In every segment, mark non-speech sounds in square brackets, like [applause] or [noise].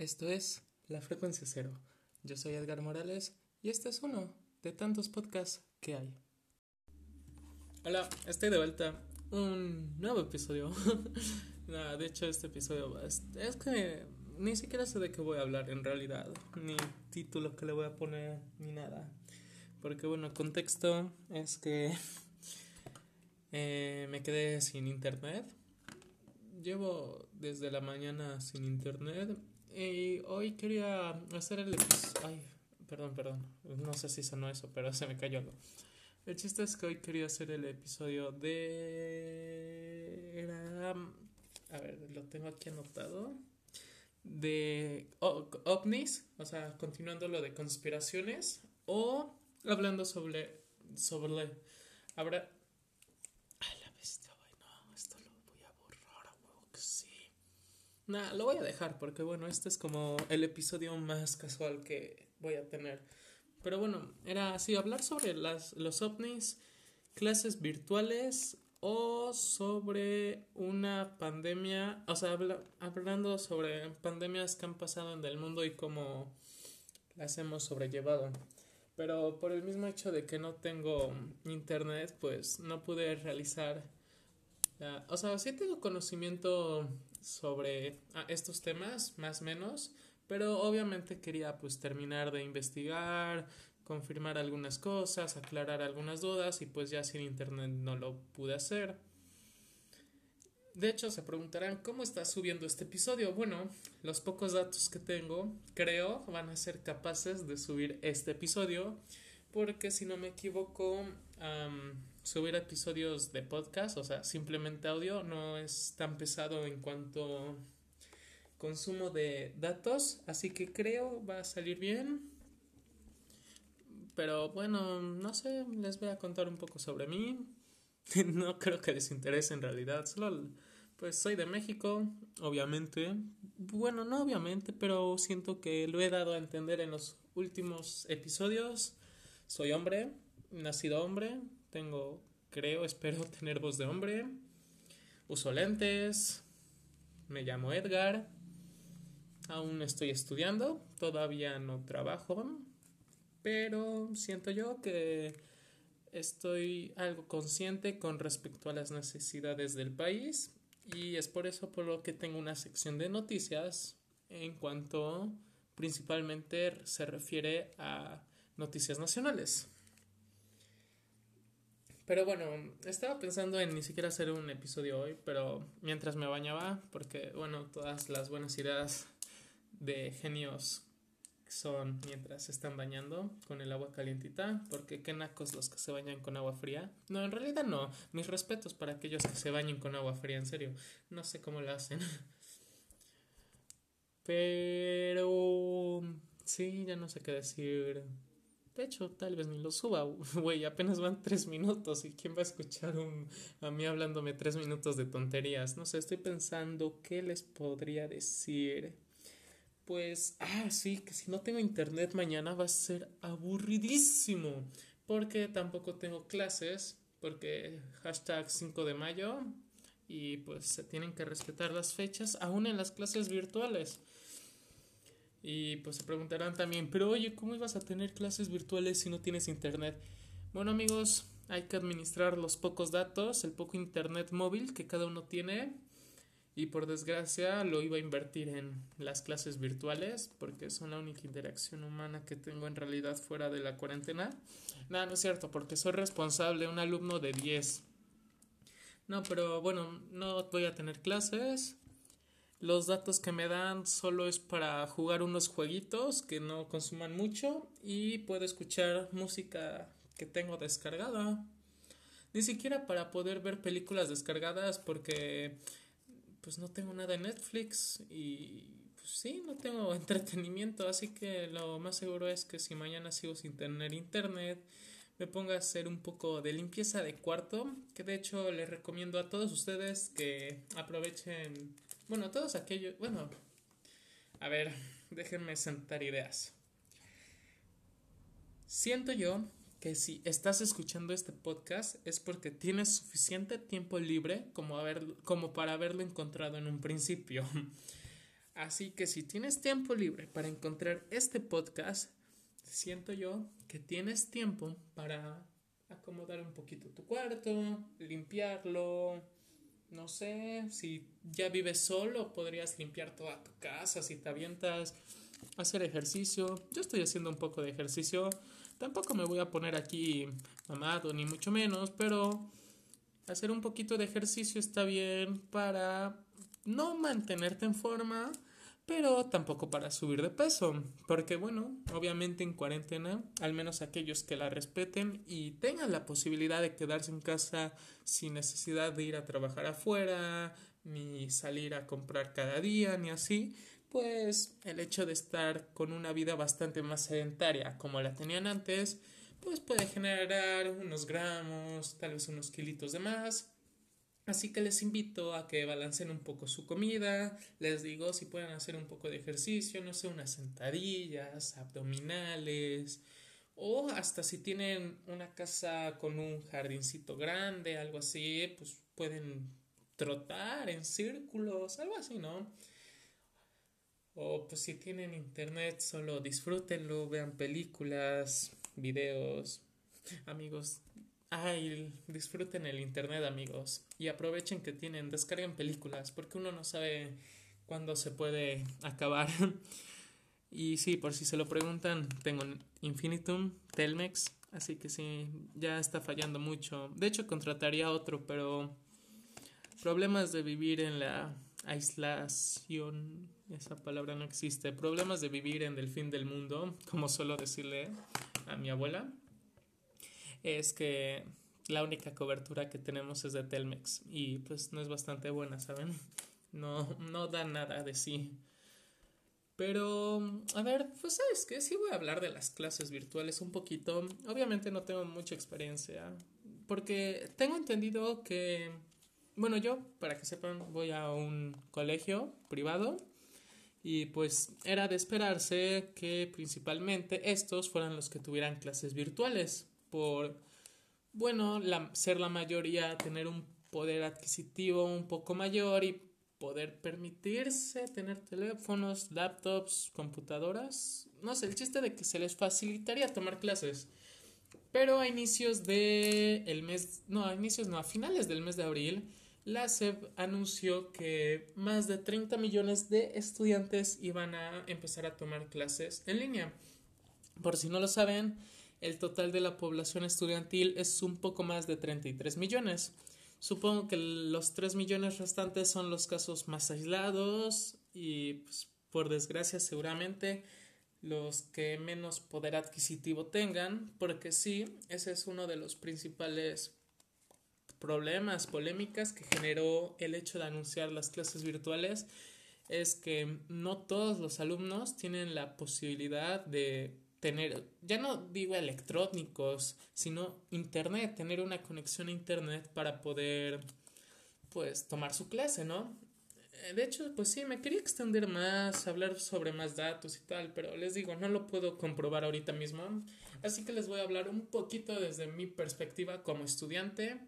Esto es La Frecuencia Cero. Yo soy Edgar Morales y este es uno de tantos podcasts que hay. Hola, estoy de vuelta. Un nuevo episodio. [laughs] De hecho este episodio es, es que ni siquiera sé de qué voy a hablar en realidad, ni título que le voy a poner, ni nada. Porque bueno, contexto es que [laughs] eh, me quedé sin internet. Llevo desde la mañana sin internet y hoy quería hacer el episodio. Ay, perdón, perdón. No sé si sonó eso, pero [laughs] se me cayó algo. El chiste es que hoy quería hacer el episodio de. Era. A ver, lo tengo aquí anotado. De ovnis, o sea, continuando lo de conspiraciones, o hablando sobre. sobre. Habrá. Ay, la bestia, no, esto lo voy a borrar, a huevo que sí. Nah, lo voy a dejar porque bueno, este es como el episodio más casual que voy a tener. Pero bueno, era así, hablar sobre las, los ovnis, clases virtuales o sobre una pandemia, o sea, hablando sobre pandemias que han pasado en el mundo y cómo las hemos sobrellevado. Pero por el mismo hecho de que no tengo internet, pues no pude realizar... o sea, sí tengo conocimiento sobre ah, estos temas, más o menos, pero obviamente quería pues terminar de investigar, confirmar algunas cosas, aclarar algunas dudas y pues ya sin internet no lo pude hacer. De hecho, se preguntarán cómo está subiendo este episodio. Bueno, los pocos datos que tengo, creo, van a ser capaces de subir este episodio, porque si no me equivoco, subir episodios de podcast, o sea, simplemente audio, no es tan pesado en cuanto consumo de datos, así que creo va a salir bien. Pero bueno, no sé, les voy a contar un poco sobre mí. [laughs] no creo que les interese en realidad, solo pues soy de México, obviamente. Bueno, no obviamente, pero siento que lo he dado a entender en los últimos episodios. Soy hombre, nacido hombre, tengo, creo, [laughs] espero tener voz de hombre. Uso lentes. Me llamo Edgar. Aún estoy estudiando. Todavía no trabajo. Pero siento yo que estoy algo consciente con respecto a las necesidades del país. Y es por eso por lo que tengo una sección de noticias en cuanto principalmente se refiere a noticias nacionales. Pero bueno, estaba pensando en ni siquiera hacer un episodio hoy, pero mientras me bañaba, porque bueno, todas las buenas ideas de genios son mientras se están bañando con el agua calientita, porque qué nacos los que se bañan con agua fría. No, en realidad no. Mis respetos para aquellos que se bañen con agua fría, en serio. No sé cómo lo hacen. [laughs] Pero... Sí, ya no sé qué decir. De hecho, tal vez ni lo suba, [laughs] güey, apenas van tres minutos y quién va a escuchar a mí hablándome tres minutos de tonterías. No sé, estoy pensando qué les podría decir. Pues, ah, sí, que si no tengo internet mañana va a ser aburridísimo. Porque tampoco tengo clases, porque hashtag 5 de mayo y pues se tienen que respetar las fechas aún en las clases virtuales. Y pues se preguntarán también, pero oye, ¿cómo ibas a tener clases virtuales si no tienes internet? Bueno amigos, hay que administrar los pocos datos, el poco internet móvil que cada uno tiene. Y por desgracia lo iba a invertir en las clases virtuales porque son la única interacción humana que tengo en realidad fuera de la cuarentena. Nada, no es cierto, porque soy responsable, un alumno de 10. No, pero bueno, no voy a tener clases. Los datos que me dan solo es para jugar unos jueguitos que no consuman mucho y puedo escuchar música que tengo descargada. Ni siquiera para poder ver películas descargadas porque pues no tengo nada en Netflix y pues sí, no tengo [laughs] entretenimiento, así que lo más seguro es que si mañana sigo sin tener internet, me ponga a hacer un poco de limpieza de cuarto, que de hecho les recomiendo a todos ustedes que aprovechen bueno, todos aquellos. Bueno, a ver, déjenme sentar ideas. Siento yo que si estás escuchando este podcast es porque tienes suficiente tiempo libre como, como para haberlo encontrado en un principio. [laughs] Así que si tienes tiempo libre para encontrar este podcast, siento yo que tienes tiempo para acomodar un poquito tu cuarto, limpiarlo, no sé, si ya vives solo, podrías limpiar toda tu casa, si te avientas hacer ejercicio. Yo estoy haciendo un poco de ejercicio. Tampoco me voy a poner aquí mamado, ni mucho menos, pero hacer un poquito de ejercicio está bien para no mantenerte en forma, pero tampoco para subir de peso, porque bueno, obviamente en cuarentena, al menos aquellos que la respeten y tengan la posibilidad de quedarse en casa sin necesidad de ir a trabajar afuera, ni salir a comprar cada día, ni así, pues el hecho de estar con una vida bastante más sedentaria como la tenían antes, pues puede generar unos gramos, tal vez unos kilitos de más, Así que les invito a que balanceen un poco su comida. Les digo si pueden hacer un poco de ejercicio, no sé, unas sentadillas, abdominales. O hasta si tienen una casa con un jardincito grande, algo así, pues pueden trotar en círculos, algo así, ¿no? O pues si tienen internet, solo disfrútenlo, vean películas, videos. Amigos, Ay, disfruten el internet, amigos. Y aprovechen que tienen, descarguen películas, porque uno no sabe cuándo se puede [laughs] acabar. y sí, por si se lo preguntan, tengo Infinitum, Telmex, así que sí, ya está fallando mucho. De hecho, contrataría otro, pero problemas de vivir en la aislación, esa palabra no existe. Problemas de vivir en el fin del mundo, como suelo decirle a mi abuela es que la única cobertura que tenemos es de Telmex y pues no es bastante buena, ¿saben? No, no da nada de sí. Pero, a ver, pues sabes que sí voy a hablar de las clases virtuales un poquito. Obviamente no tengo mucha experiencia, porque tengo entendido que, bueno, yo, para que sepan, voy a un colegio privado y pues era de esperarse que principalmente estos fueran los que tuvieran clases virtuales por, bueno, ser la mayoría, tener un poder adquisitivo un poco mayor y poder permitirse tener teléfonos, laptops, computadoras. No sé, el chiste de que se les facilitaría tomar clases. Pero a inicios de el mes, no, a inicios no, a finales del mes de abril, la SEP anunció que más de 30 millones de estudiantes iban a empezar a tomar clases en línea. Por si no lo saben, el total de la población estudiantil es un poco más de 33 millones. Supongo que los 3 millones restantes son los casos más aislados y pues, por desgracia seguramente los que menos poder adquisitivo tengan, porque sí, ese es uno de los principales problemas, polémicas que generó el hecho de anunciar las clases virtuales, es que no todos los alumnos tienen la posibilidad de tener, ya no digo electrónicos, sino internet, tener una conexión a internet para poder, pues, tomar su clase, ¿no? Eh, de hecho, pues sí, me quería extender más, hablar sobre más datos y tal, pero les digo, no lo puedo comprobar ahorita mismo. Así que les voy a hablar un poquito desde mi perspectiva como estudiante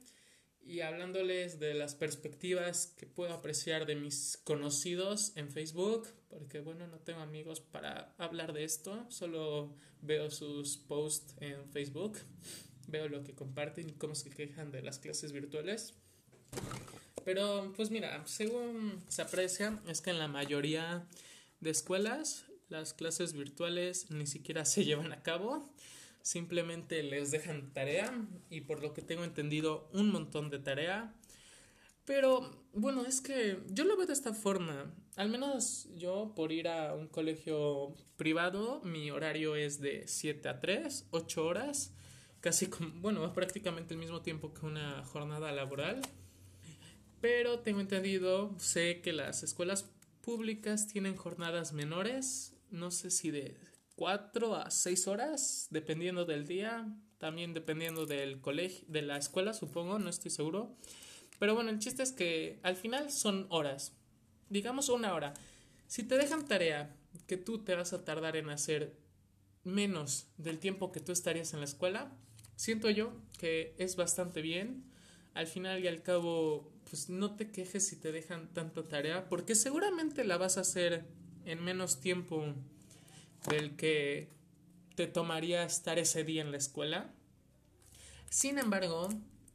y hablándoles de las perspectivas que puedo apreciar de mis conocidos en Facebook, porque bueno, no tengo amigos para hablar de esto, solo veo sus posts en Facebook, veo lo que comparten y cómo se quejan de las clases virtuales. Pero pues mira, según se aprecia, es que en la mayoría de escuelas las clases virtuales ni siquiera se [laughs] llevan a cabo simplemente les dejan tarea y por lo que tengo entendido un montón de tarea. Pero bueno, es que yo lo veo de esta forma. Al menos yo por ir a un colegio privado, mi horario es de 7 a 3, 8 horas, casi como, bueno, prácticamente el mismo tiempo que una jornada laboral. Pero tengo entendido, sé que las escuelas públicas tienen jornadas menores, no sé si de 4 a 6 horas, dependiendo del día, también dependiendo del colegio, de la escuela, supongo, no estoy seguro. Pero bueno, el chiste es que al final son horas, digamos una hora. Si te dejan tarea que tú te vas a tardar en hacer menos del tiempo que tú estarías en la escuela, siento yo que es bastante bien. al final y al cabo, pues no te quejes si te dejan tanta tarea, porque seguramente la vas a hacer en menos tiempo del que te tomaría estar ese día en la escuela. Sin embargo,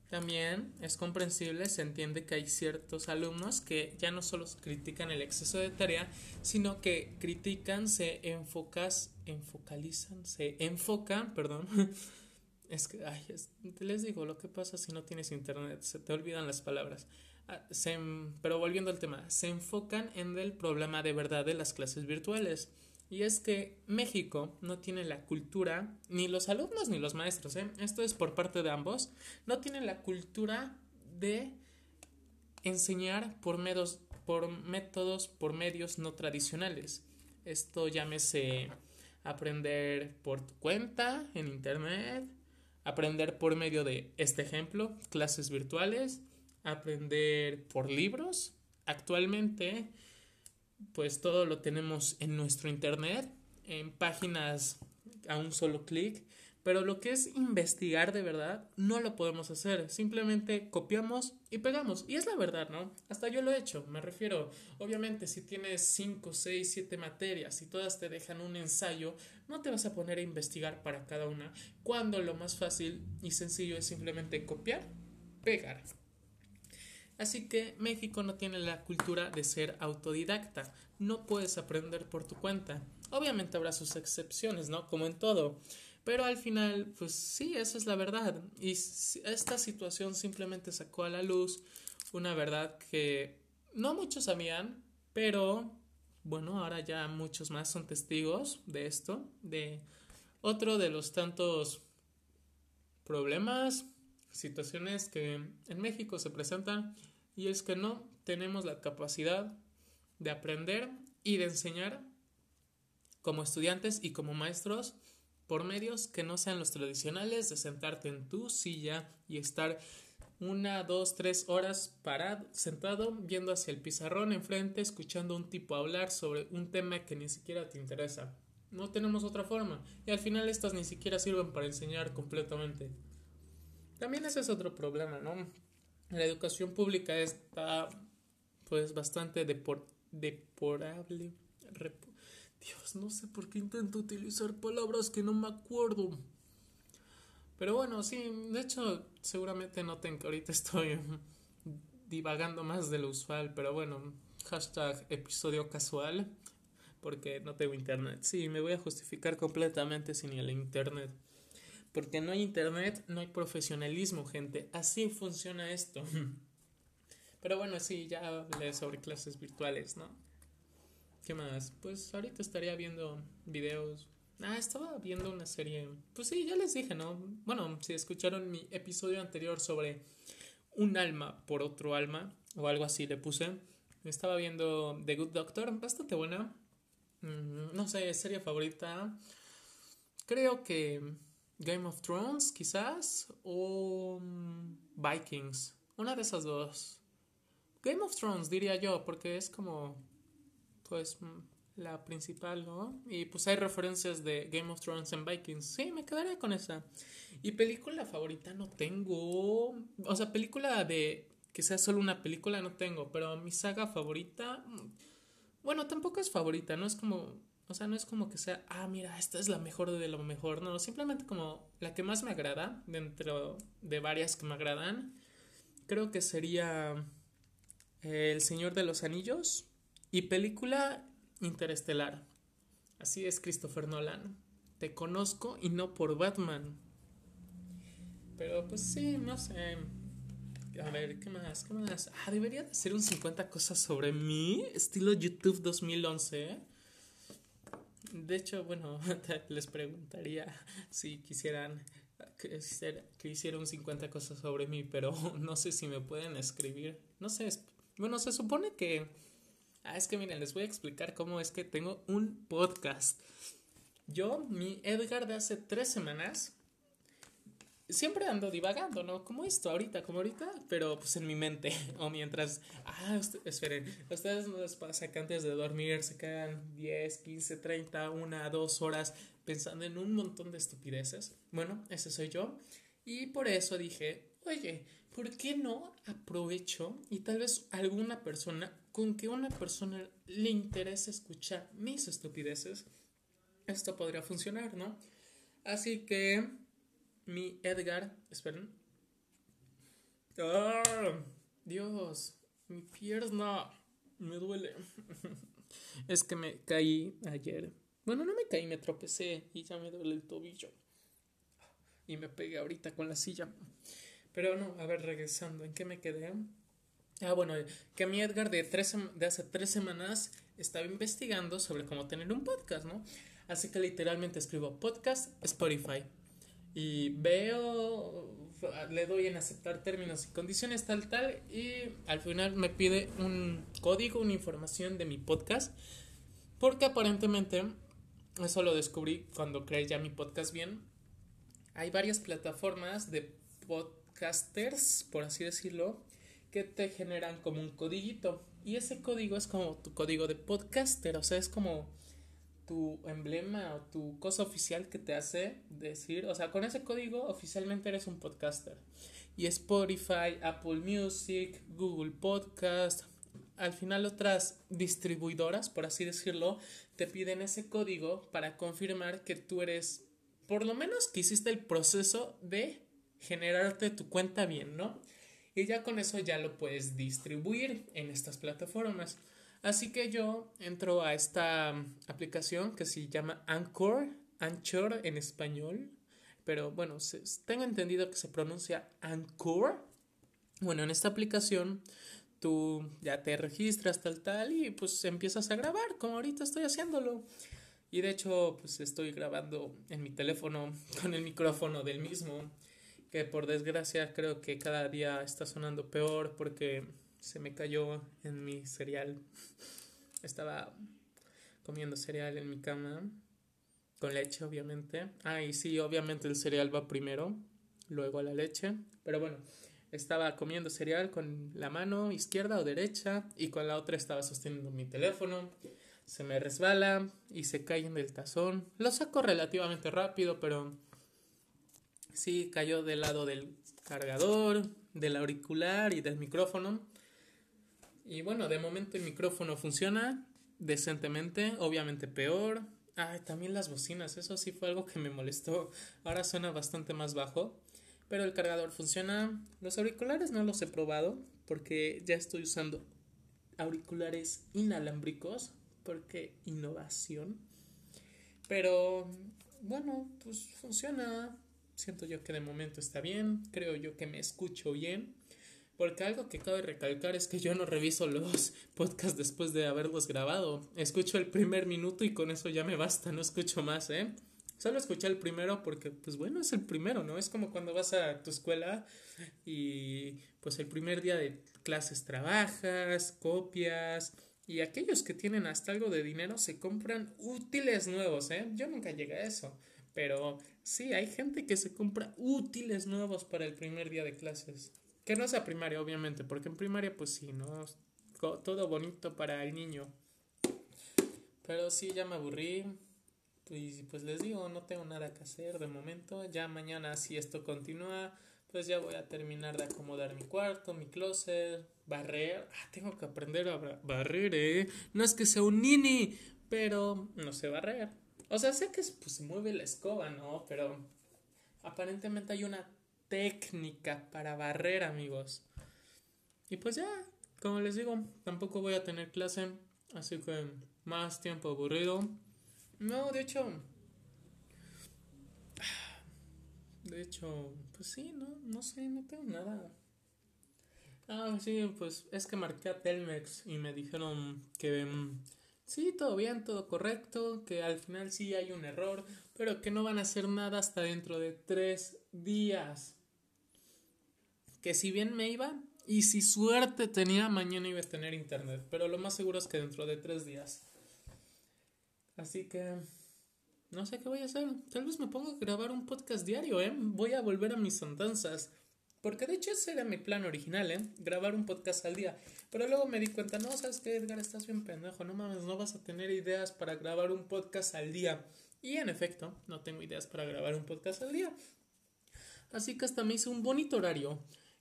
también es comprensible, se entiende que hay ciertos alumnos que ya no solo critican el exceso de tarea, sino que critican, se enfocas, enfocalizan, se enfocan, perdón. [laughs] Es que, ay, les digo, lo que pasa si no tienes internet, se te olvidan las palabras. Ah, pero volviendo al tema, se enfocan en el problema de verdad de las clases virtuales. Y es que México no tiene la cultura, ni los alumnos ni los maestros, ¿eh? esto es por parte de ambos, no tienen la cultura de enseñar por, medios, por métodos, por medios no tradicionales. Esto llámese aprender por cuenta, en internet, aprender por medio de este ejemplo, clases virtuales, aprender por libros. Actualmente pues todo lo tenemos en nuestro internet, en páginas a un solo clic, pero lo que es investigar de verdad no lo podemos hacer, simplemente copiamos y pegamos. Y es la verdad, ¿no? Hasta yo lo he hecho, me refiero, obviamente si tienes 5, 6, 7 materias y todas te dejan un ensayo, no te vas a poner a investigar para cada una, cuando lo más fácil y sencillo es simplemente copiar, pegar. Así que México no tiene la cultura de ser autodidacta. No puedes aprender por tu cuenta. Obviamente habrá sus excepciones, ¿no? Como en todo. Pero al final, pues sí, esa es la verdad. Y esta situación simplemente sacó a la luz una verdad que no muchos sabían, pero bueno, ahora ya muchos más son testigos de esto, de otro de los tantos problemas, situaciones que en México se presentan y es que no tenemos la capacidad de aprender y de enseñar como estudiantes y como maestros por medios que no sean los tradicionales de sentarte en tu silla y estar una, dos, tres horas parado, sentado, viendo hacia el pizarrón enfrente, escuchando a un tipo hablar sobre un tema que ni siquiera te interesa. No tenemos otra forma. Y al final estas ni siquiera sirven para enseñar completamente. También ese es otro problema, ¿no? la educación pública está pues bastante depor deporable. Dios, no sé por qué intento utilizar palabras que no me acuerdo. Pero bueno, sí, de hecho, seguramente noten que ahorita estoy [laughs] divagando más de lo usual, pero bueno, hashtag episodio casual, porque no tengo internet. Sí, me voy a justificar completamente sin el internet. Porque no hay internet, no hay profesionalismo, gente. Así funciona esto. [laughs] Pero bueno, sí, ya hablé sobre clases virtuales, ¿no? ¿Qué más? Pues ahorita estaría viendo videos. Ah, estaba viendo una serie. Pues sí, ya les dije, ¿no? Bueno, si escucharon mi episodio anterior sobre un alma por otro alma, o algo así le puse. Estaba viendo The Good Doctor, bastante buena. Mm, no sé, serie favorita. Creo que Game of Thrones, quizás, o mm, Vikings. Una de esas dos. Game of Thrones, diría yo, porque es como, pues, mm, la principal, ¿no? Y pues hay referencias de Game of Thrones en Vikings. Sí, me quedaría con esa. Y película favorita no tengo. O sea, película de que sea solo una película no tengo, pero mi saga favorita, mm, bueno, tampoco es favorita, no es como o sea, no es como que sea, ah, mira, esta es la mejor de lo mejor. No, simplemente como la que más me agrada, dentro de varias que me agradan, creo que sería El Señor de los Anillos y película Interestelar. Así es Christopher Nolan. Te conozco y no por Batman. Pero pues sí, no sé. A ver, ¿qué más? ¿Qué más? Ah, debería de ser un 50 cosas sobre mí, estilo YouTube 2011. De hecho, bueno, [laughs] les preguntaría si quisieran que, hiciera un 50 cosas sobre mí, pero [laughs] no sé si me pueden escribir. No sé, bueno, se supone que... Ah, es que miren, les voy a explicar cómo es que tengo un podcast. Yo, mi Edgar de hace tres semanas, siempre ando divagando, ¿no? Como esto, ahorita, como ahorita, pero pues en mi mente. [laughs] O mientras, ah, esperen, ustedes no les pasa que antes de dormir se quedan 10, 15, 30, una, dos horas pensando en un montón de estupideces. Bueno, ese soy yo. Y por eso dije, oye, ¿por qué no aprovecho y tal vez alguna persona, con que una persona le interese escuchar mis estupideces, esto podría funcionar, ¿no? Así que mi Edgar, esperen. ¡Ah! Dios, mi pierna me duele. [laughs] es que me caí ayer. Bueno, no me caí, me tropecé y ya me duele el tobillo. Y me pegué ahorita con la silla. Pero no, a ver, regresando, ¿en qué me quedé? Ah, bueno, que mi Edgar de, tres, de hace tres semanas estaba investigando sobre cómo tener un podcast, ¿no? Así que literalmente escribo podcast Spotify. Y veo, le doy en aceptar términos y condiciones tal, tal. Y al final me pide un código, una información de mi podcast. Porque aparentemente, eso lo descubrí cuando creé ya mi podcast bien. Hay varias plataformas de podcasters, por así decirlo, que te generan como un codiguito. Y ese código es como tu código de podcaster, o sea, es como tu emblema o tu cosa oficial que te hace decir, o sea, con ese código oficialmente eres un podcaster. Y Spotify, Apple Music, Google Podcast, al final otras distribuidoras, por así decirlo, te piden ese código para confirmar que tú eres, por lo menos que hiciste el proceso de generarte tu cuenta bien, ¿no? Y ya con eso ya lo puedes distribuir en estas plataformas. Así que yo entro a esta aplicación que se llama Anchor, Anchor en español, pero bueno, tengo entendido que se pronuncia Anchor. Bueno, en esta aplicación tú ya te registras tal tal y pues empiezas a grabar como ahorita estoy haciéndolo. Y de hecho pues estoy grabando en mi teléfono [laughs] con el micrófono del mismo, que por desgracia creo que cada día está sonando peor porque se me cayó en mi cereal. Estaba comiendo cereal en mi cama, con leche obviamente. Ah, y sí, obviamente el cereal va primero, luego la leche. Pero bueno, estaba comiendo cereal con la mano izquierda o derecha y con la otra estaba sosteniendo mi teléfono. Se me resbala y se cae en el tazón. Lo saco relativamente rápido, pero sí cayó del lado del cargador, del auricular y del micrófono. Y bueno, de momento el micrófono funciona decentemente, obviamente peor. Ah, también las bocinas, eso sí fue algo que me molestó. Ahora suena bastante más bajo. Pero el cargador funciona. Los auriculares no los he probado porque ya estoy usando auriculares inalámbricos porque innovación. Pero bueno, pues funciona. Siento yo que de momento está bien. Creo yo que me escucho bien. Porque algo que cabe recalcar es que yo no reviso los [laughs] podcasts después de haberlos grabado. Escucho el primer minuto y con eso ya me basta, no escucho más, ¿eh? Solo escuché el primero porque, pues bueno, es el primero, ¿no? Es como cuando vas a tu escuela y pues el primer día de clases trabajas, copias y aquellos que tienen hasta algo de dinero se compran útiles nuevos, ¿eh? Yo nunca llegué a eso, pero sí, hay gente que se compra útiles nuevos para el primer día de clases. Que no sea primaria, obviamente, porque en primaria, pues sí, ¿no? Todo bonito para el niño. Pero sí, ya me aburrí. Y pues les digo, no tengo nada que hacer de momento. Ya mañana, si esto continúa, pues ya voy a terminar de acomodar mi cuarto, mi closet, barrer. Ah, tengo que aprender a barrer, ¿eh? No es que sea un nini, pero no sé barrer. O sea, sé que pues, se mueve la escoba, ¿no? Pero aparentemente hay una técnica para barrer, amigos. Y pues ya, como les digo, tampoco voy a tener clase, así que más tiempo aburrido. No, de hecho, de hecho, pues sí, no, no sé, no tengo nada. Ah, sí, pues es que marqué a Telmex y me dijeron que mm, sí, todo bien, todo correcto, que al final sí hay un error, pero que no van a hacer nada hasta dentro de tres días que si bien me iba y si suerte tenía, mañana iba a tener internet. Pero lo más seguro es que dentro de tres días. Así que no sé qué voy a hacer. Tal vez me ponga a grabar un podcast diario, ¿eh? Voy a volver a mis andanzas. Porque de hecho ese era mi plan original, ¿eh? Grabar un podcast al día. Pero luego me di cuenta, no, ¿sabes qué, Edgar? Estás bien pendejo. No mames, no vas a tener ideas para grabar un podcast al día. Y en efecto, no tengo ideas para grabar un podcast al día. Así que hasta me hice un bonito horario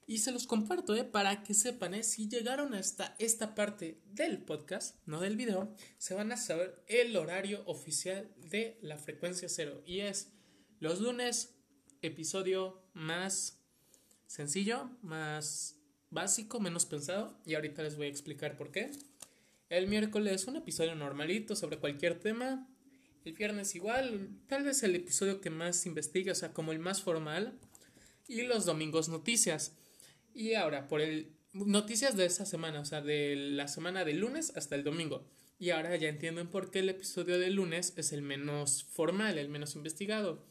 Y se los comparto, ¿eh? Para que sepan, ¿eh? Si llegaron hasta esta parte del podcast, no del video, se van a saber el horario oficial de la frecuencia cero. Y es los lunes, episodio más sencillo, más básico, menos pensado. Y ahorita les voy a explicar por qué. El miércoles un episodio normalito sobre cualquier tema. El viernes igual, tal vez el episodio que más investigue, o sea, como el más formal. Y los domingos noticias. Y ahora, por el noticias de esa semana, o sea, de la semana del lunes hasta el domingo. Y ahora ya entienden por qué el episodio del lunes es el menos formal, el menos investigado.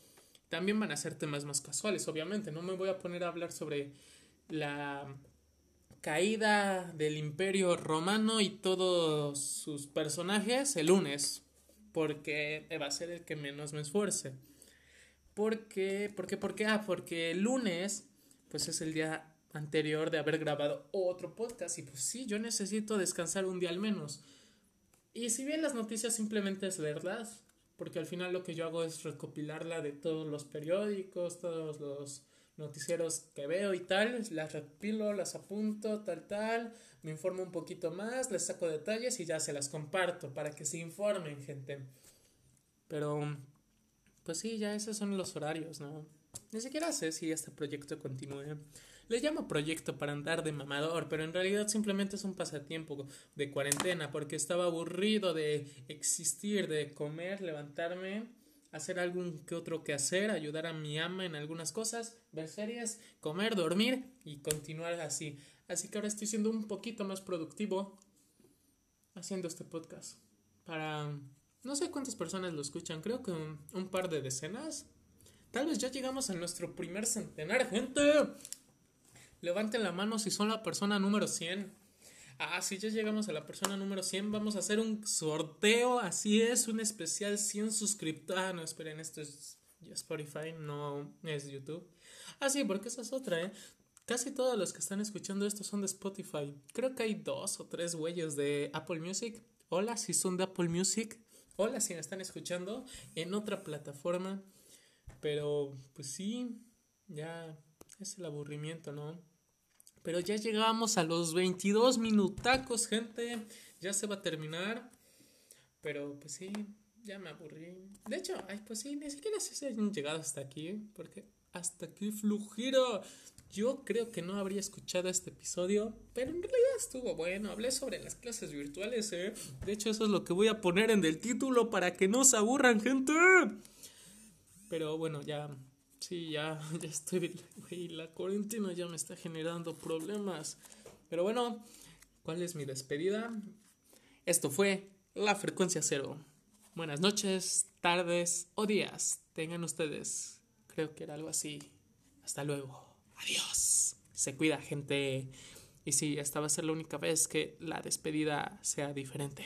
También van a ser temas más casuales, obviamente. No me voy a poner a hablar sobre la caída del imperio romano y todos sus personajes el lunes, porque va a ser el que menos me esfuerce. ¿Por qué? ¿Por qué? ¿Por qué? Ah, porque el lunes, pues es el día anterior de haber grabado otro podcast y pues sí, yo necesito descansar un día al menos. Y si bien las noticias simplemente es verdad, porque al final lo que yo hago es recopilarla de todos los periódicos, todos los noticieros que veo y tal, las repilo, las apunto, tal, tal, me informo un poquito más, les saco detalles y ya se las comparto para que se informen, gente. Pero, pues sí, ya esos son los horarios, ¿no? Ni siquiera sé si este proyecto continúe. Le llamo proyecto para andar de mamador, pero en realidad simplemente es un pasatiempo de cuarentena porque estaba aburrido de existir, de comer, levantarme, hacer algún que otro que hacer, ayudar a mi ama en algunas cosas, ver series, comer, dormir y continuar así. Así que ahora estoy siendo un poquito más productivo haciendo este podcast. Para... No sé cuántas personas lo escuchan, creo que un, un par de decenas. Tal vez ya llegamos a nuestro primer centenar, gente. Levanten la mano si son la persona número 100. Ah, si ya llegamos a la persona número 100, vamos a hacer un sorteo. Así es, un especial 100 suscriptores. Ah, no, esperen, esto es Spotify, no es YouTube. Ah, sí, porque esa es otra, ¿eh? Casi todos los que están escuchando esto son de Spotify. Creo que hay dos o tres güeyes de Apple Music. Hola si son de Apple Music. Hola si me están escuchando en otra plataforma. Pero, pues sí, ya es el aburrimiento, ¿no? Pero ya llegamos a los 22 minutacos, gente. Ya se va a terminar. Pero pues sí, ya me aburrí. De hecho, ay, pues sí, ni siquiera sé si han llegado hasta aquí. Porque hasta aquí flujiro. Yo creo que no habría escuchado este episodio, pero en realidad estuvo bueno. Hablé sobre las clases virtuales, ¿eh? De hecho, eso es lo que voy a poner en el título para que no se aburran, gente. Pero bueno, ya Sí, ya, [laughs] ya estoy, güey, la cuarentena ya me está generando problemas. Pero bueno, ¿cuál es mi despedida? Esto fue La Frecuencia Cero. Buenas noches, tardes o días tengan ustedes. Creo que era algo así. Hasta luego. Adiós. Se cuida, gente. Y sí, esta va a ser la única vez que la despedida sea diferente.